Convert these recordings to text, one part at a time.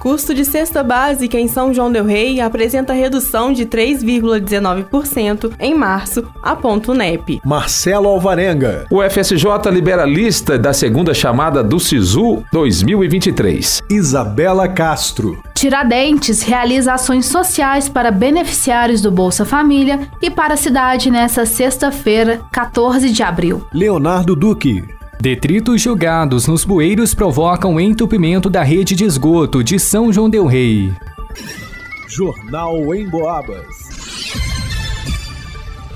Custo de cesta básica em São João del Rei apresenta redução de 3,19% em março, aponta o NEP. Marcelo Alvarenga. O FSJ libera lista da segunda chamada do SISU 2023. Isabela Castro. Tiradentes realiza ações sociais para beneficiários do Bolsa Família e para a cidade nesta sexta-feira, 14 de abril. Leonardo Duque. Detritos jogados nos bueiros provocam entupimento da rede de esgoto de São João del Rei. Jornal em Boabas.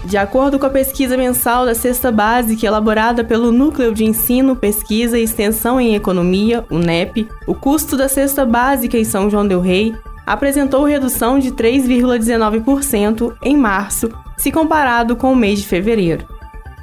De acordo com a pesquisa mensal da Cesta Básica elaborada pelo Núcleo de Ensino, Pesquisa e Extensão em Economia, o NEP, o custo da cesta básica em São João del Rei apresentou redução de 3,19% em março, se comparado com o mês de fevereiro.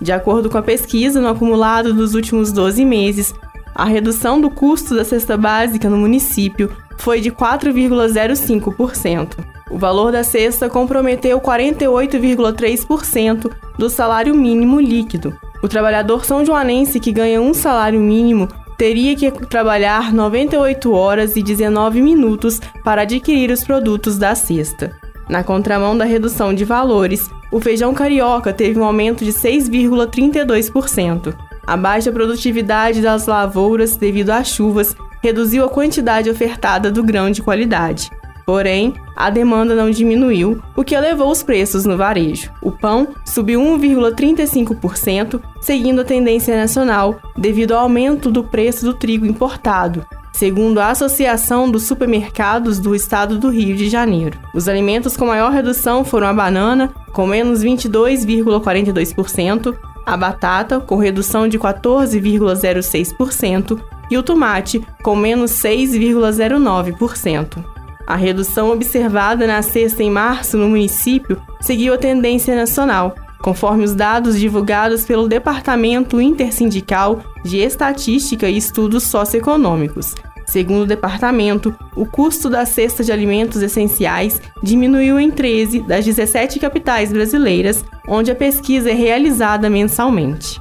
De acordo com a pesquisa, no acumulado dos últimos 12 meses, a redução do custo da cesta básica no município foi de 4,05%. O valor da cesta comprometeu 48,3% do salário mínimo líquido. O trabalhador são joanense que ganha um salário mínimo teria que trabalhar 98 horas e 19 minutos para adquirir os produtos da cesta. Na contramão da redução de valores, o feijão carioca teve um aumento de 6,32%. A baixa produtividade das lavouras devido às chuvas reduziu a quantidade ofertada do grão de qualidade. Porém, a demanda não diminuiu, o que elevou os preços no varejo. O pão subiu 1,35%, seguindo a tendência nacional, devido ao aumento do preço do trigo importado, segundo a Associação dos Supermercados do Estado do Rio de Janeiro. Os alimentos com maior redução foram a banana, com menos 22,42%, a batata, com redução de 14,06%, e o tomate, com menos 6,09%. A redução observada na sexta em março no município seguiu a tendência nacional, conforme os dados divulgados pelo Departamento Intersindical de Estatística e Estudos Socioeconômicos, Segundo o departamento, o custo da cesta de alimentos essenciais diminuiu em 13 das 17 capitais brasileiras, onde a pesquisa é realizada mensalmente.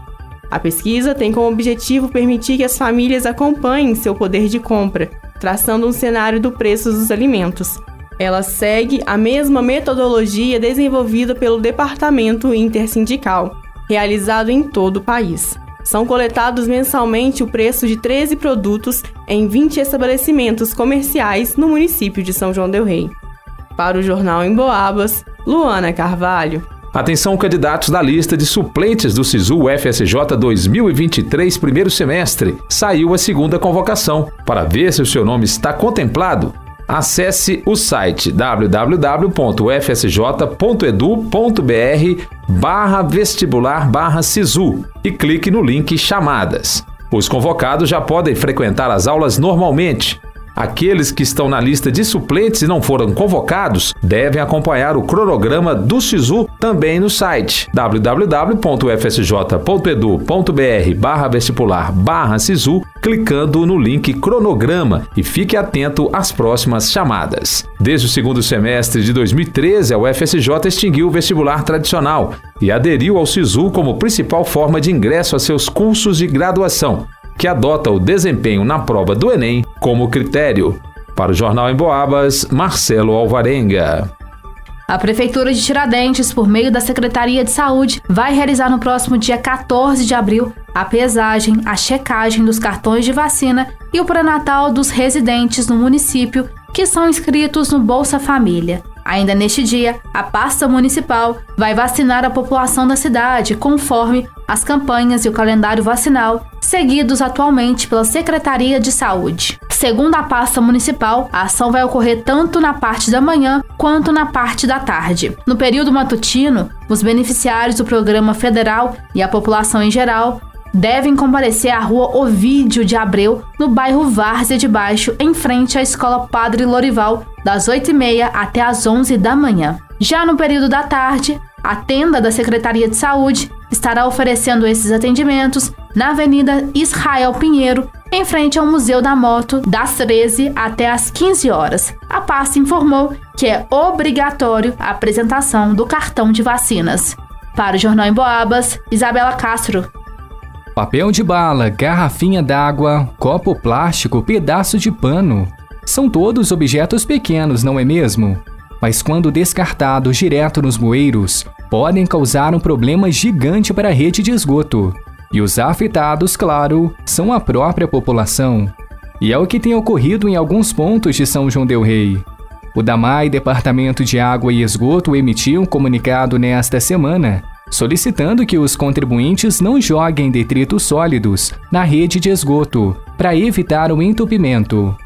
A pesquisa tem como objetivo permitir que as famílias acompanhem seu poder de compra, traçando um cenário do preço dos alimentos. Ela segue a mesma metodologia desenvolvida pelo Departamento Intersindical, realizado em todo o país. São coletados mensalmente o preço de 13 produtos em 20 estabelecimentos comerciais no município de São João del Rei. Para o Jornal em Boabas, Luana Carvalho. Atenção, candidatos da lista de suplentes do SISU FSJ 2023 primeiro semestre. Saiu a segunda convocação. Para ver se o seu nome está contemplado, acesse o site www.fsj.edu.br barra vestibular barra SISU e clique no link Chamadas. Os convocados já podem frequentar as aulas normalmente, Aqueles que estão na lista de suplentes e não foram convocados devem acompanhar o cronograma do SISU também no site www.fsj.edu.br barra vestibular SISU, clicando no link cronograma e fique atento às próximas chamadas. Desde o segundo semestre de 2013, a UFSJ extinguiu o vestibular tradicional e aderiu ao SISU como principal forma de ingresso a seus cursos de graduação que adota o desempenho na prova do Enem como critério. Para o Jornal em Boabas, Marcelo Alvarenga. A Prefeitura de Tiradentes, por meio da Secretaria de Saúde, vai realizar no próximo dia 14 de abril a pesagem, a checagem dos cartões de vacina e o pré-natal dos residentes no município que são inscritos no Bolsa Família. Ainda neste dia, a pasta municipal vai vacinar a população da cidade conforme as campanhas e o calendário vacinal seguidos atualmente pela Secretaria de Saúde. Segundo a pasta municipal, a ação vai ocorrer tanto na parte da manhã quanto na parte da tarde. No período matutino, os beneficiários do programa federal e a população em geral devem comparecer à rua Ovídio de Abreu, no bairro Várzea de Baixo, em frente à Escola Padre Lorival, das 8h30 até as 11 da manhã. Já no período da tarde, a tenda da Secretaria de Saúde estará oferecendo esses atendimentos na Avenida Israel Pinheiro, em frente ao Museu da Moto, das 13 até as 15 horas. A pasta informou que é obrigatório a apresentação do cartão de vacinas. Para o Jornal em Boabas, Isabela Castro. Papel de bala, garrafinha d'água, copo plástico, pedaço de pano. São todos objetos pequenos, não é mesmo? Mas quando descartados direto nos bueiros, podem causar um problema gigante para a rede de esgoto. E os afetados, claro, são a própria população. E é o que tem ocorrido em alguns pontos de São João Del Rei. O DAMAI, Departamento de Água e Esgoto, emitiu um comunicado nesta semana solicitando que os contribuintes não joguem detritos sólidos na rede de esgoto para evitar o entupimento.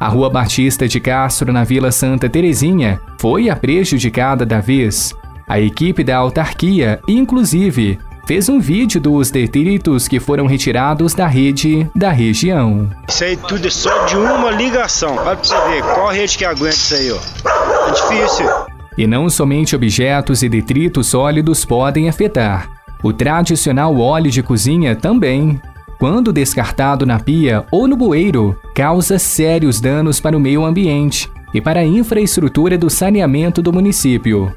A Rua Batista de Castro, na Vila Santa Terezinha, foi a prejudicada da vez. A equipe da autarquia, inclusive, fez um vídeo dos detritos que foram retirados da rede da região. Isso aí tudo é só de uma ligação. Olha pra você ver, qual rede que aguenta isso aí, ó. É difícil. E não somente objetos e detritos sólidos podem afetar. O tradicional óleo de cozinha também. Quando descartado na pia ou no bueiro, causa sérios danos para o meio ambiente e para a infraestrutura do saneamento do município.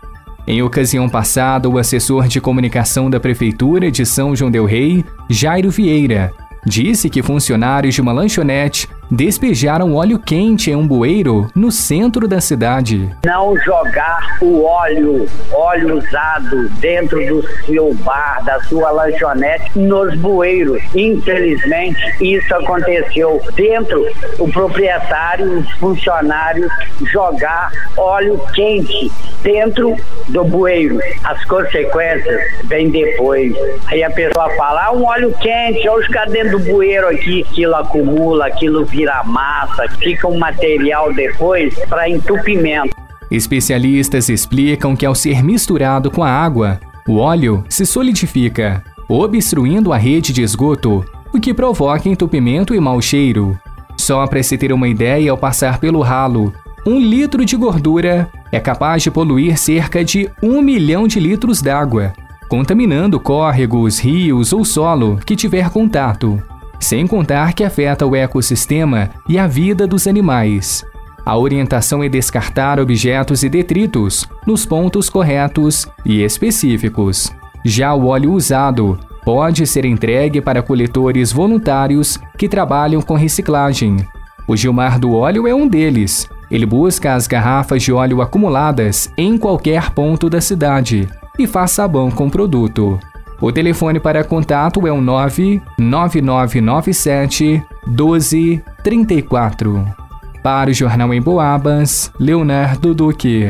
Em ocasião passada, o assessor de comunicação da Prefeitura de São João Del Rei, Jairo Vieira, disse que funcionários de uma lanchonete despejaram óleo quente em um bueiro no centro da cidade. Não jogar o óleo, óleo usado dentro do seu bar, da sua lanchonete, nos bueiros. Infelizmente, isso aconteceu dentro o proprietário, os funcionários jogar óleo quente dentro do bueiro. As consequências vêm depois. Aí a pessoa fala, ah, um óleo quente, olha os dentro do bueiro aqui, aquilo acumula, aquilo vira vira massa, fica um material depois para entupimento. Especialistas explicam que ao ser misturado com a água, o óleo se solidifica, obstruindo a rede de esgoto, o que provoca entupimento e mau cheiro. Só para se ter uma ideia, ao passar pelo ralo, um litro de gordura é capaz de poluir cerca de um milhão de litros d'água, contaminando córregos, rios ou solo que tiver contato sem contar que afeta o ecossistema e a vida dos animais. A orientação é descartar objetos e detritos nos pontos corretos e específicos. Já o óleo usado pode ser entregue para coletores voluntários que trabalham com reciclagem. O Gilmar do Óleo é um deles. Ele busca as garrafas de óleo acumuladas em qualquer ponto da cidade e faz sabão com o produto. O telefone para contato é o 99997 1234. Para o Jornal em Boabas, Leonardo Duque.